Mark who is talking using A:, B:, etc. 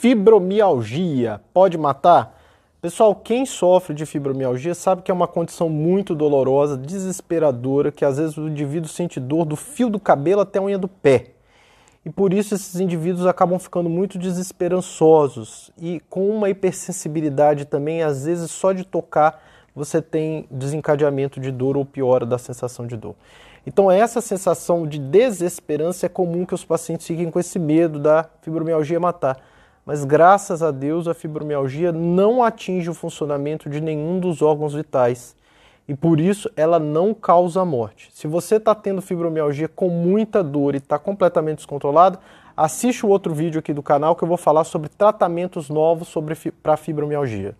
A: Fibromialgia pode matar? Pessoal, quem sofre de fibromialgia sabe que é uma condição muito dolorosa, desesperadora, que às vezes o indivíduo sente dor do fio do cabelo até a unha do pé. E por isso esses indivíduos acabam ficando muito desesperançosos e com uma hipersensibilidade também, às vezes só de tocar você tem desencadeamento de dor ou piora da sensação de dor. Então essa sensação de desesperança é comum que os pacientes fiquem com esse medo da fibromialgia matar. Mas graças a Deus a fibromialgia não atinge o funcionamento de nenhum dos órgãos vitais e por isso ela não causa morte. Se você está tendo fibromialgia com muita dor e está completamente descontrolado, assiste o outro vídeo aqui do canal que eu vou falar sobre tratamentos novos para fibromialgia.